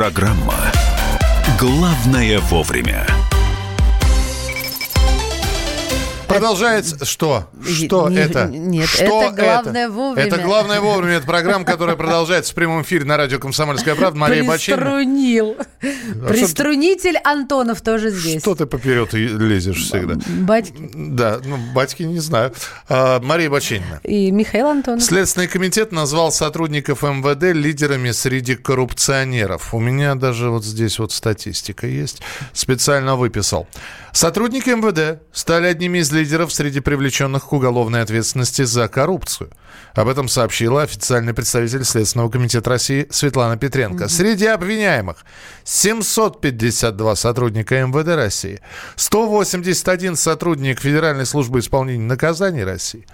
Программа «Главное вовремя». Продолжается что? Что Не- это? нет, Что это «Главное вовремя». Это главное вовремя. Это программа, которая продолжается в прямом эфире на радио «Комсомольская правда». Мария. Приструнил. Приструнитель Антонов тоже здесь. Что ты поперед лезешь всегда? Батьки. Да, ну, батьки не знаю. А, Мария Бачинина. И Михаил Антонов. Следственный комитет назвал сотрудников МВД лидерами среди коррупционеров. У меня даже вот здесь вот статистика есть. Специально выписал. Сотрудники МВД стали одними из лидеров среди привлеченных к уголовной ответственности за коррупцию. Об этом сообщила официальный представитель Следственного комитета России Светлана Петренко. Среди обвиняемых 752 сотрудника МВД России, 181 сотрудник Федеральной службы исполнения наказаний России,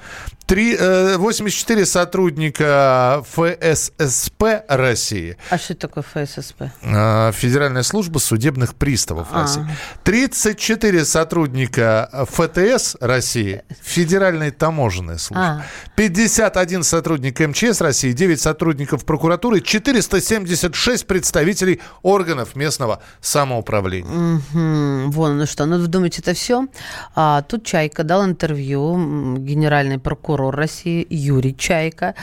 три- э, 84 сотрудника ФССП России, А что такое ФССП? э, Федеральная служба судебных приставов А. России. 34 сотрудника ФТС России, Федеральной таможенной службы. А. 51 сотрудник МЧС России, 9 сотрудников прокуратуры, 476 представителей органов местного самоуправления. Мгм, Вон, ну что, ну вы думаете, это все? А, тут Чайка дал интервью, м, генеральный прокурор России Юрий Чайка.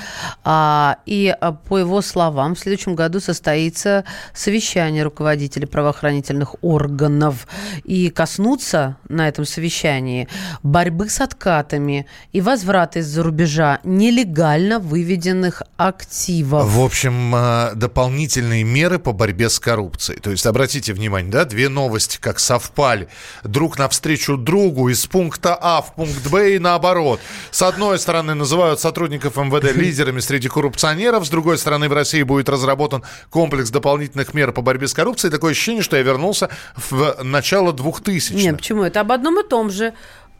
А, и а, по его словам, в следующем году состоится совещание руководителей правоохранительных органов. И коснуться на этом совещании борьбы с откатами и возврата из-за рубежа нелегально выведенных активов. В общем, э, дополнительные меры по борьбе с коррупцией. То есть, обратите внимание, да, две новости как совпали. Друг навстречу другу из пункта А в пункт Б и наоборот. С одной стороны, называют сотрудников МВД лидерами среди коррупционеров, с другой стороны, в России будет разработан комплекс дополнительных мер по борьбе с коррупцией. Такое ощущение, что я вернулся в начало 2000-х. Нет, почему? Это об одном и том же.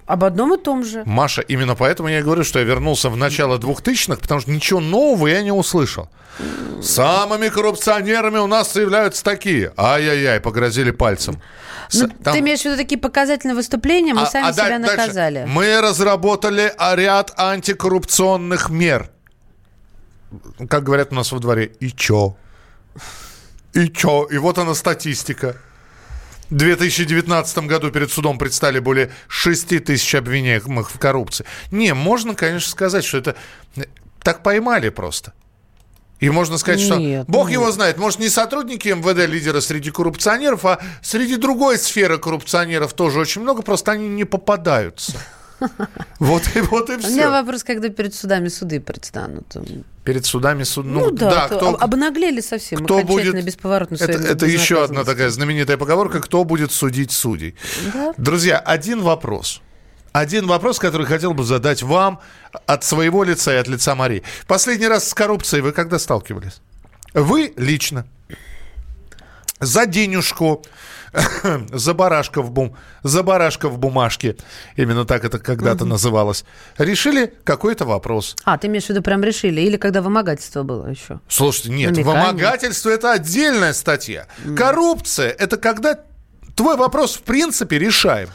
Об одном и том же. Маша, именно поэтому я и говорю, что я вернулся в начало 2000-х, потому что ничего нового я не услышал. Самыми коррупционерами у нас являются такие. Ай-яй-яй, погрозили пальцем. Ну, там- Ты имеешь в виду такие показательные выступления, мы А- сами а себя дальше. наказали. Мы разработали ряд антикоррупционных мер. Как говорят у нас во дворе, и чё? И чё? И вот она статистика. В 2019 году перед судом предстали более 6 тысяч обвиняемых в коррупции. Не, можно, конечно, сказать, что это э, так поймали просто. И можно сказать, что Нет, Бог нет. его знает, может, не сотрудники МВД лидеры среди коррупционеров, а среди другой сферы коррупционеров тоже очень много, просто они не попадаются. Вот и вот и У меня все. вопрос, когда перед судами суды предстанут. Перед судами суд. Ну, да, то кто, об- обнаглели совсем, кто будет... бесповоротно Это, это еще одна такая знаменитая поговорка, кто будет судить судей. Да. Друзья, один вопрос. Один вопрос, который хотел бы задать вам от своего лица и от лица Марии. Последний раз с коррупцией вы когда сталкивались? Вы лично. За денежку, за барашка в, бум, за барашка в бумажке, именно так это когда-то называлось, решили какой-то вопрос. А, ты имеешь в виду прям решили? Или когда вымогательство было еще? Слушайте, нет, Намекание. вымогательство это отдельная статья. Коррупция это когда твой вопрос в принципе решаем.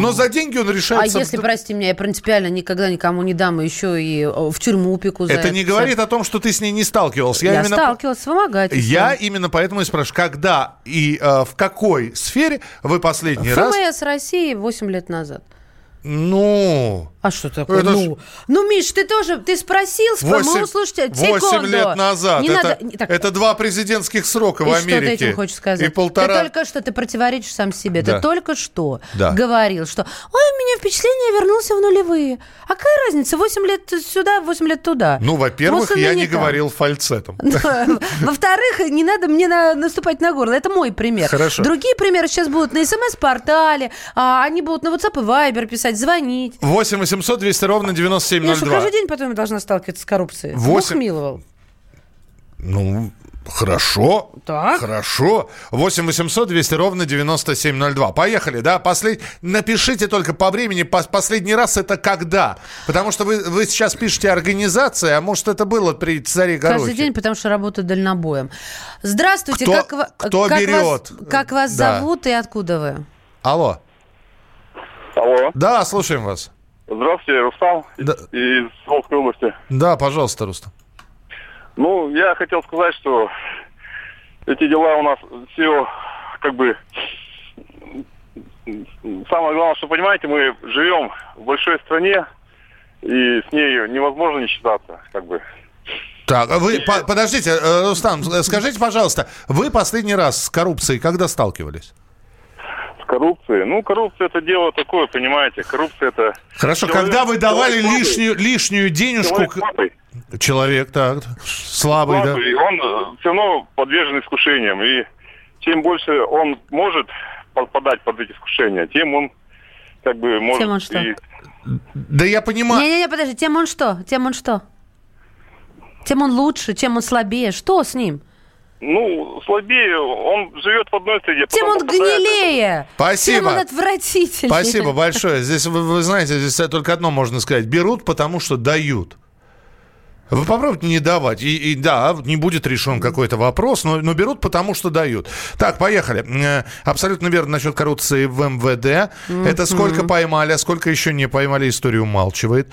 Но за деньги он А решается. если, прости меня, я принципиально никогда никому не дам, еще и э, в тюрьму упеку за это не говорит о том, что ты с ней не сталкивался. Я, Я, именно... сталкивалась с вымогательством. Я именно поэтому и спрашиваю, когда и э, в какой сфере вы последний раз... ФМС России 8 лет назад. Ну, А что такое? Это ну, ну, Миш, ты тоже, ты спросил, спро- восемь, мы услышите. восемь секунду. лет назад. Не это, надо, так, это два президентских срока и в что ты Америке. этим хочешь сказать? И полтора... Ты только что, ты противоречишь сам себе. Да. Ты только что Да. говорил, что ой, у меня впечатление вернулся в нулевые. А какая разница? 8 лет сюда, 8 лет туда. Ну, во-первых, я не говорил фальцетом. Во-вторых, не надо мне на- наступать на горло. Это мой пример. Хорошо. Другие примеры сейчас будут на СМС-портале, а они будут на WhatsApp и Viber писать, звонить. 8 800 200 ровно Я что, 9702. каждый день потом должна сталкиваться с коррупцией? Бог Восемь- миловал. Ну, хорошо. Так. Хорошо. 8 800 200 ровно 9702. Поехали, да? Послед... Напишите только по времени. Пос- Последний раз это когда? Потому что вы, вы сейчас пишете организация, а может это было при царе Горохе. Каждый день, потому что работаю дальнобоем. Здравствуйте, Кто- как, кто как берет? вас, как вас Да. зовут и откуда вы? Алло. Алло. Да, слушаем вас. Здравствуйте, Рустам Да. из Волжской области. Да, пожалуйста, Рустам. Ну, я хотел сказать, что эти дела у нас все как бы... Самое главное, что, понимаете, мы живем в большой стране, и с ней невозможно не считаться, как бы. Так, а вы, по- подождите, э, Рустам, э, скажите, пожалуйста, вы последний раз с коррупцией когда сталкивались? С коррупцией. Ну, коррупция это дело такое, понимаете. Коррупция это... Хорошо, Человек- когда вы давали слабый. лишнюю, лишнюю денежку... Человек слабый. Человек, так, слабый, да. слабый, он все равно подвержен искушениям. И чем больше он может подпадать под эти искушения, тем он как бы может... Тем он что? и- Да я понимаю... Не-не-не, подожди, тем он что? Тем он что? Тем он лучше, чем он слабее. Что с ним? Ну, слабее, он живет в одной среде. Тем он гнилее. Спасибо. Тем он отвратительнее. Спасибо большое. Здесь, вы, вы знаете, здесь только одно можно сказать. Берут, потому что дают. Вы попробуйте не давать. И, и да, не будет решен какой-то вопрос, но, но берут, потому что дают. Так, поехали. Э, Абсолютно верно насчет коррупции в МВД. Это сколько поймали, а сколько еще не поймали, историю умалчивает.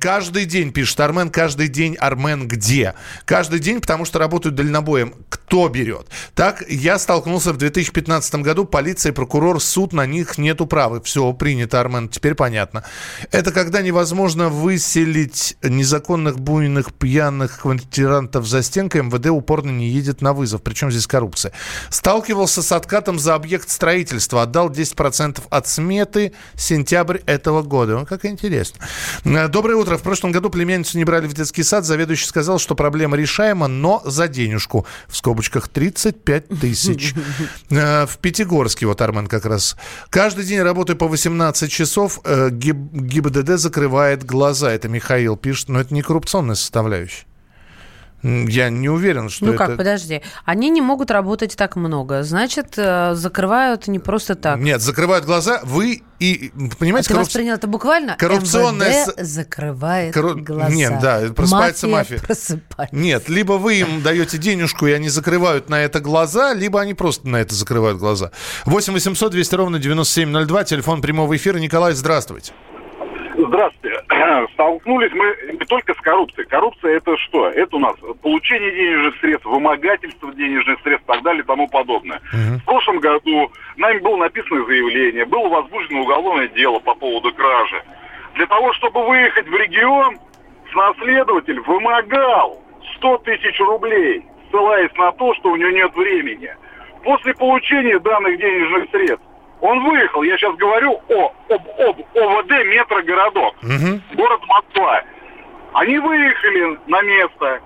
Каждый день, пишет Армен, каждый день Армен где? Каждый день, потому что работают дальнобоем. Кто берет? Так, я столкнулся в 2015 году, полиция, прокурор, суд, на них нету права. Все, принято, Армен, теперь понятно. Это когда невозможно выселить незаконных буйных пьяных квартирантов за стенкой, МВД упорно не едет на вызов. Причем здесь коррупция. Сталкивался с откатом за объект строительства. Отдал 10% от сметы сентябрь этого года. Ну, как интересно. Э, Доброе утро. В прошлом году племянницу не брали в детский сад. Заведующий сказал, что проблема решаема, но за денежку. В скобочках 35 тысяч. Э, В Пятигорске, вот Армен как раз. Каждый день работаю по 18 часов. э, ГИБ- ГИБДД закрывает глаза. Это Михаил пишет. Но это не коррупционная. М, Я не уверен, что Ну это... как, подожди. Они не могут работать так много. Значит, э, закрывают не просто так. Нет, закрывают глаза. Вы и... А Понимаете, ты корруп- воспринял это буквально? коррупционная МВД закрывает Корру- глаза. Нет, да, просыпается мафия. просыпается. Нет, либо вы им даете денежку, и они закрывают на это глаза, либо они просто на это закрывают глаза. 8 800 200 ровно 9702, телефон прямого эфира. Николай, здравствуйте. Столкнулись мы не только с коррупцией. Коррупция это что? Это у нас получение денежных средств, вымогательство денежных средств и так далее и тому подобное. В прошлом году нами было написано заявление, было возбуждено уголовное дело по поводу кражи. Для того, чтобы выехать в регион, наследователь вымогал 100 тысяч рублей, ссылаясь на то, что у него нет времени. После получения данных денежных средств он выехал, я сейчас говорю о, об, об ОВД метрогородок, город Москва. Они выехали на место,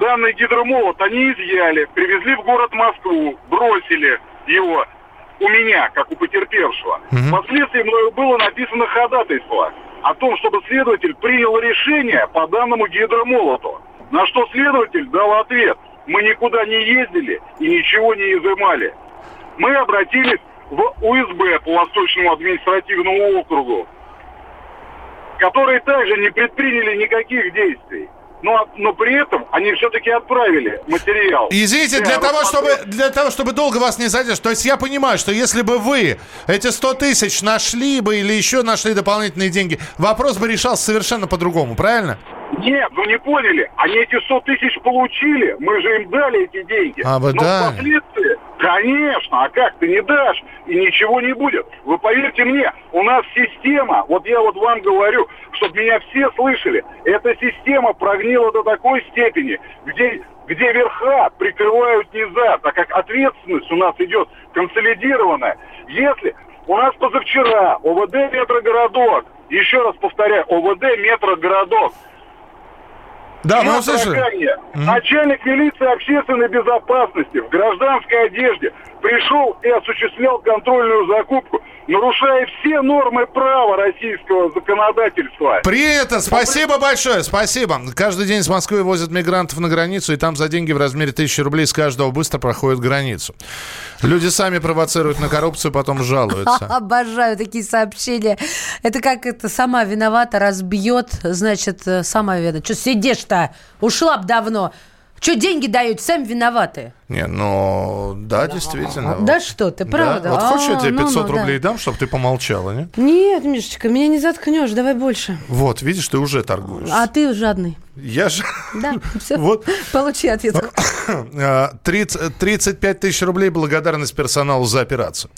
данный гидромолот они изъяли, привезли в город Москву, бросили его у меня, как у потерпевшего. Впоследствии мною было написано ходатайство о том, чтобы следователь принял решение по данному гидромолоту. На что следователь дал ответ. Мы никуда не ездили и ничего не изымали. Мы обратились в УСБ по Восточному административному округу, которые также не предприняли никаких действий. Но, но при этом они все-таки отправили материал. Извините, для Я того, чтобы, для того, чтобы долго вас не задержать, то есть я понимаю, что если бы вы эти 100 тысяч нашли бы или еще нашли дополнительные деньги, вопрос бы решался совершенно по-другому, правильно? Нет, вы не поняли. Они эти 100 тысяч получили. Мы же им дали эти деньги. А, вы Но дали? впоследствии, конечно, а как ты не дашь, и ничего не будет. Вы поверьте мне, у нас система, вот я вот вам говорю, чтобы меня все слышали, эта система прогнила до такой степени, где, где верха прикрывают низа, так как ответственность у нас идет консолидированная. Если у нас позавчера ОВД метрогородок, еще раз повторяю, ОВД метрогородок, Да, мы услышали. Таракане Начальник милиции общественной безопасности в гражданской одежде пришел и осуществлял контрольную закупку, нарушая все нормы права российского законодательства. Принято, спасибо большое, спасибо. Каждый день с Москвы возят мигрантов на границу, и там за деньги в размере тысячи рублей с каждого быстро проходят границу. Люди сами провоцируют на коррупцию, потом жалуются. Обожаю такие сообщения. Это как это сама виновата, разбьет, значит, э, сама виновата. Что сидишь-то? Ушла б давно. Что деньги дают? Сами виноваты. Не, ну, да, действительно. Да что ты, Да? правда? Вот хочешь, я А, тебе ну, 500 ну, да. рублей дам, чтобы ты помолчала, не? Нет, Мишечка, меня не заткнешь, давай больше. Вот, видишь, ты уже торгуешь. А ты жадный. Я же... Да, все. Вот. Получи ответ. 30, 35 тысяч рублей благодарность персоналу за операцию.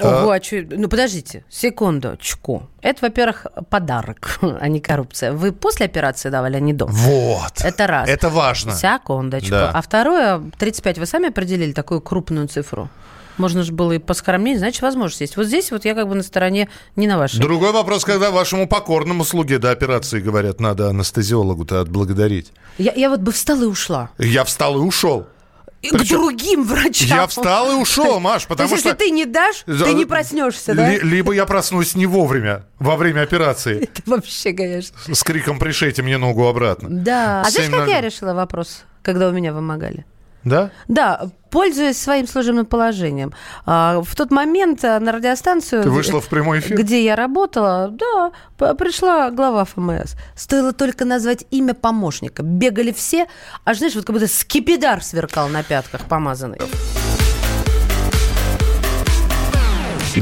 Ого, а чё- Ну, подождите, секундочку. Это, во-первых, подарок, а не коррупция. Вы после операции давали, а не до? Вот. Это раз. Это важно. Секундочку. Да. А второе, 35 вы сами определили такую крупную цифру? Можно же было и поскромнее, значит, возможность есть. Вот здесь вот я как бы на стороне не на вашей. Другой вопрос, когда вашему покорному слуге до операции говорят, надо анестезиологу-то отблагодарить. Я, я вот бы встала и ушла. Я встал и ушел. И Причем- К другим врачам. Я встал и ушел, Маш, потому То есть, что... если ты не дашь, ты не проснешься, да? Ли- либо я проснусь не вовремя, во время операции, Это вообще, конечно. с криком «пришейте мне ногу обратно». Да. А знаешь, как 7:00. я решила вопрос, когда у меня вымогали? Да? Да, пользуясь своим служебным положением. А, В тот момент а, на радиостанцию... Ты вышла в прямой эфир? Где я работала, да, пришла глава ФМС. Стоило только назвать имя помощника. Бегали все, аж, знаешь, вот как будто скипидар сверкал на пятках помазанный.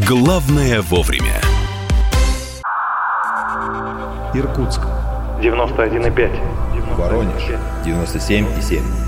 Главное вовремя. Иркутск. 91,5. Воронеж. 97,7.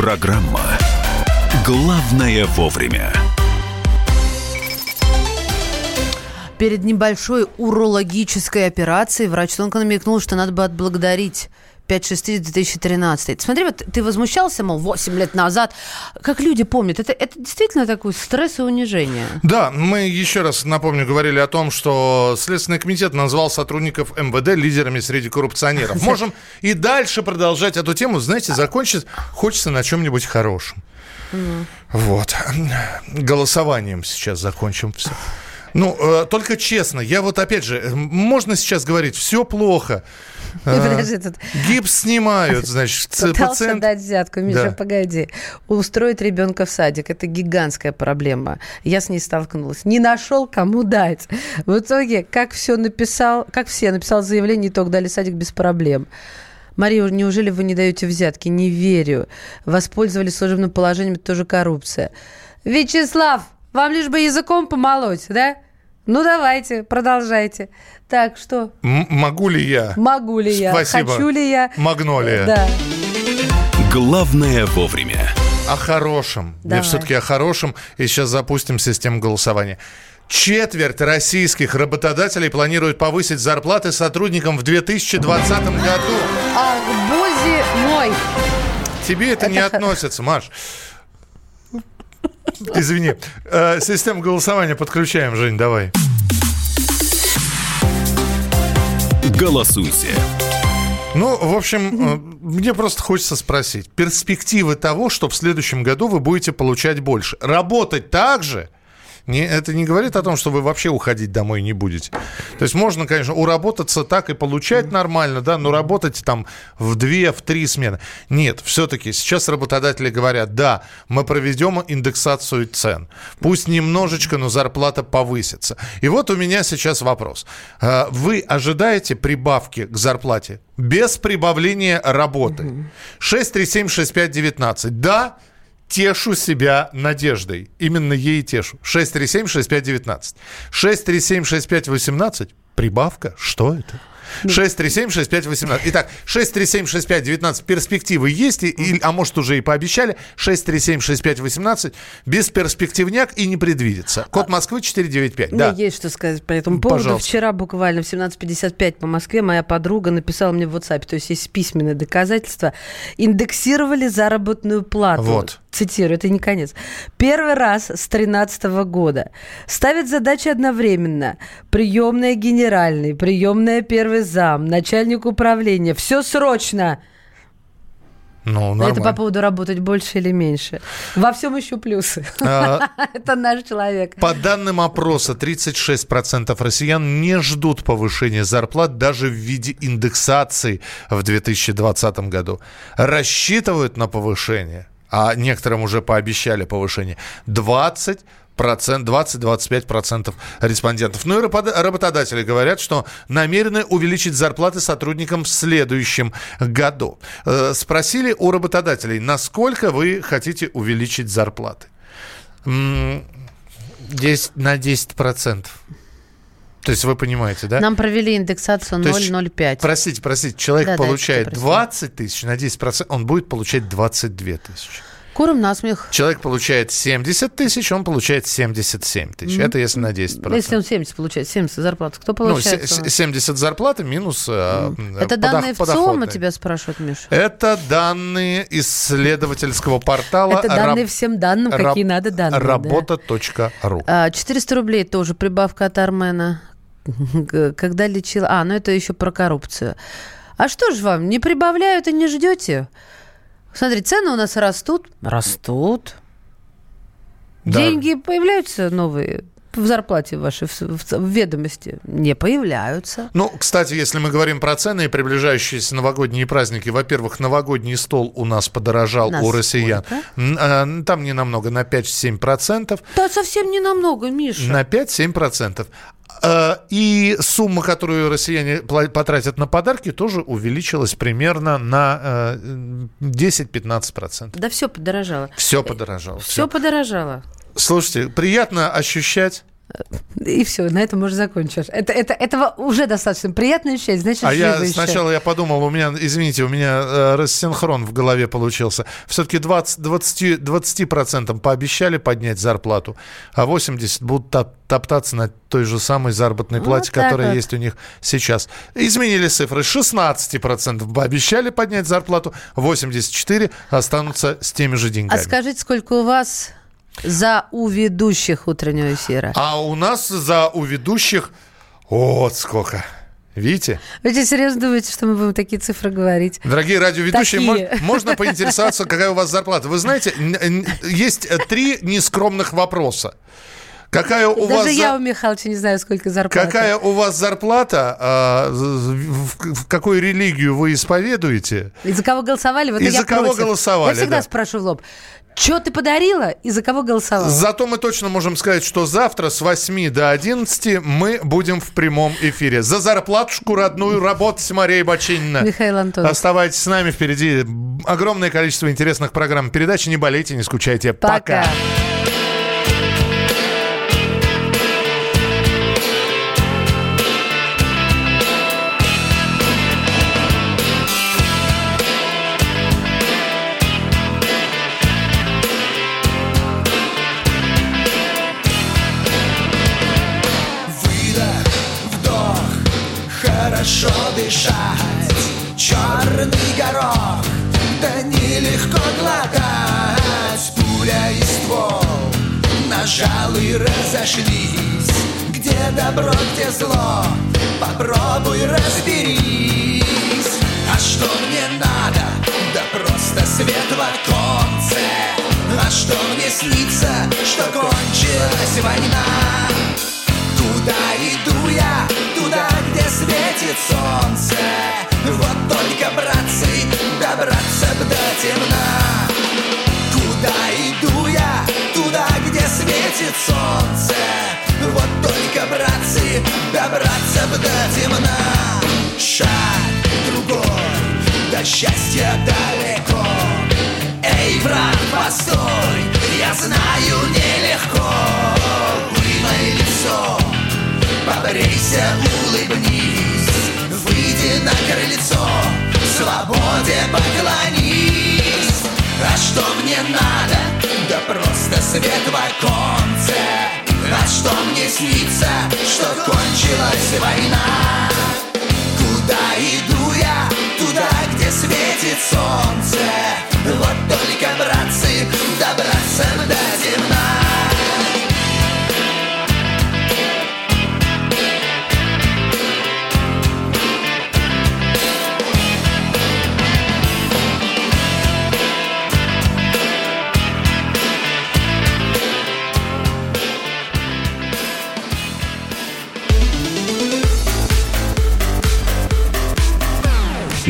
Программа «Главное вовремя». Перед небольшой урологической операцией врач тонко намекнул, что надо бы отблагодарить 5-6-2013. Смотри, вот ты возмущался, мол, 8 лет назад. Как люди помнят, это, это действительно такой стресс и унижение. Да, мы еще раз напомню, говорили о том, что Следственный комитет назвал сотрудников МВД лидерами среди коррупционеров. Можем и дальше продолжать эту тему. Знаете, закончить хочется на чем-нибудь хорошем. Вот. Голосованием сейчас закончим все. Ну, э, только честно, я вот опять же, э, можно сейчас говорить, все плохо. Э, Подожди, тут Гипс снимают, значит, Пытался пациент... дать взятку. Миша, Да. погоди. Устроить ребенка в садик – это гигантская проблема. Я с ней столкнулась. Не нашел, кому дать. В итоге, как все написал, как все, написал заявление, итог дали садик без проблем. Мария, неужели вы не даете взятки? Не верю. Воспользовались служебным положением, это тоже коррупция. Вячеслав, вам лишь бы языком помолоть, да? Ну, давайте, продолжайте. Так, что? М- могу ли я? Могу ли я? Спасибо. Хочу ли я? Магнолия. Да. Главное вовремя. О хорошем. Давай. Я все-таки о хорошем. И сейчас запустим систему голосования. Четверть российских работодателей планируют повысить зарплаты сотрудникам в 2020 году. Ах, Бози мой. Тебе это, не Это хо- относится, Маш. Извини. Э, Систему голосования подключаем, Жень, давай. Голосуйте. Ну, в общем, э, мне просто хочется спросить. Перспективы того, что в следующем году вы будете получать больше. Работать так же, не, это не говорит о том, что вы вообще уходить домой не будете. То есть можно, конечно, уработаться так и получать нормально, да, но работать там в две, в три смены. Нет, все-таки сейчас работодатели говорят, да, мы проведем индексацию цен. Пусть немножечко, но зарплата повысится. И вот у меня сейчас вопрос. Э, Вы ожидаете прибавки к зарплате без прибавления работы? 6376519. Да, тешу себя надеждой. Именно ей тешу. 637-6519. 637-6518. Прибавка? Что это? 637-6518. Итак, 637-6519. Перспективы есть, и- а может уже и пообещали. 637-6518. Без перспективняк и не предвидится. Код Москвы 495. Да. Мне есть что сказать по этому поводу. Пожалуйста. Вчера буквально в 17.55 по Москве моя подруга написала мне в WhatsApp, то есть есть письменные доказательства, индексировали заработную плату. Вот. Цитирую, это не конец. Первый раз с 2013 года. Ставят задачи одновременно. Приемная генеральный, приемная первый зам, начальник управления. Все срочно. Ну, Но это нормально. по поводу работать больше или меньше. Во всем еще плюсы. А, Это наш человек. По данным опроса, 36% россиян не ждут повышения зарплат даже в виде индексации в 2020 году. Рассчитывают на повышение, а некоторым уже пообещали повышение, 20 процент, 20-25% респондентов. Ну и рабо- работодатели говорят, что намерены увеличить зарплаты сотрудникам в следующем году. Э, Спросили у работодателей, насколько вы хотите увеличить зарплаты. М, 10, на 10 процентов. То есть вы понимаете, да? Нам провели индексацию То есть, 0,05. Простите, простите, человек Да, получает что, прости. 20 тысяч на 10 процентов, он будет получать 22 тысячи. Куром насмех. Человек получает 70 тысяч, он получает 77 тысяч. Это если на 10 Ну, Если он 70 получает, 70 зарплат, кто Ну, получает? се- 70 зарплаты минус э, Это подох- данные ВЦИОМа подоходные. тебя спрашивают, Миша? Это данные исследовательского портала Это данные раб- всем данным, какие надо данные. да. Работа.ру. А, 400 рублей тоже прибавка от Армена. Когда лечила... А, ну это еще про коррупцию. А что ж вам, не прибавляют и не ждете? Смотри, цены у нас растут. Растут. Да. Деньги появляются новые в зарплате вашей, в, в- в ведомости? Не появляются. Ну, кстати, если мы говорим про цены и приближающиеся новогодние праздники, во-первых, новогодний стол у нас подорожал На у россиян. сколько? А, Там не намного, на 5-7%. Да, совсем не намного, Миша. На 5-7%. А, И сумма, которую россияне потратят на подарки, тоже увеличилась примерно на э, 10-15%. Да все подорожало. Все подорожало. Все всё. подорожало. Слушайте, приятно ощущать. И все, на этом можно закончить. Это, это, этого уже достаточно приятно ощущать, значит, А я еще. сначала я подумал, у меня, извините, у меня э, рассинхрон в голове получился. Все-таки 20, 20, 20% пообещали поднять зарплату, а 80 будут топ- топтаться на той же самой заработной плате, так которая вот. есть у них сейчас. Изменили цифры. 16% пообещали поднять зарплату, 84 останутся с теми же А деньгами. скажите, сколько у вас за у ведущих утреннего эфира? А у нас за у ведущих вот сколько. Видите? Вы что, серьезно думаете, что мы будем такие цифры говорить? Дорогие радиоведущие, Такие. мо- можно поинтересоваться, какая у вас зарплата. Вы знаете, есть э, три нескромных вопроса. Какая у Даже вас я за- у Михалыча не знаю, сколько зарплата. Какая у вас зарплата? а, в, в какую религию вы исповедуете? И за кого голосовали? Вот И за кого против. голосовали, Я всегда да. спрашиваю в лоб. Что ты подарила и за кого голосовала? Зато мы точно можем сказать, что завтра с 8 до 11 мы будем в прямом эфире. За зарплатушку родную работать, Мария Бачинина. Михаил Антонов. Оставайтесь с нами впереди. Огромное количество интересных программ и передач. Не болейте, не скучайте. Пока. Пока. Снится, что кончилась война? Куда иду я? Туда, где светит солнце Вот только, братцы, добраться б до темна Куда иду я? Туда, где светит солнце Вот только, братцы, добраться б до темна Шаг другой, до счастья далеко Эй, брат, постой, я знаю нелегко Вымой лицо, побрейся, улыбнись Выйди на крыльцо, свободе поклонись А что мне надо? Да просто свет в оконце А что мне снится, что кончилась война? Куда иду я? Туда, где светит солнце. Вот только, братцы, добраться до темна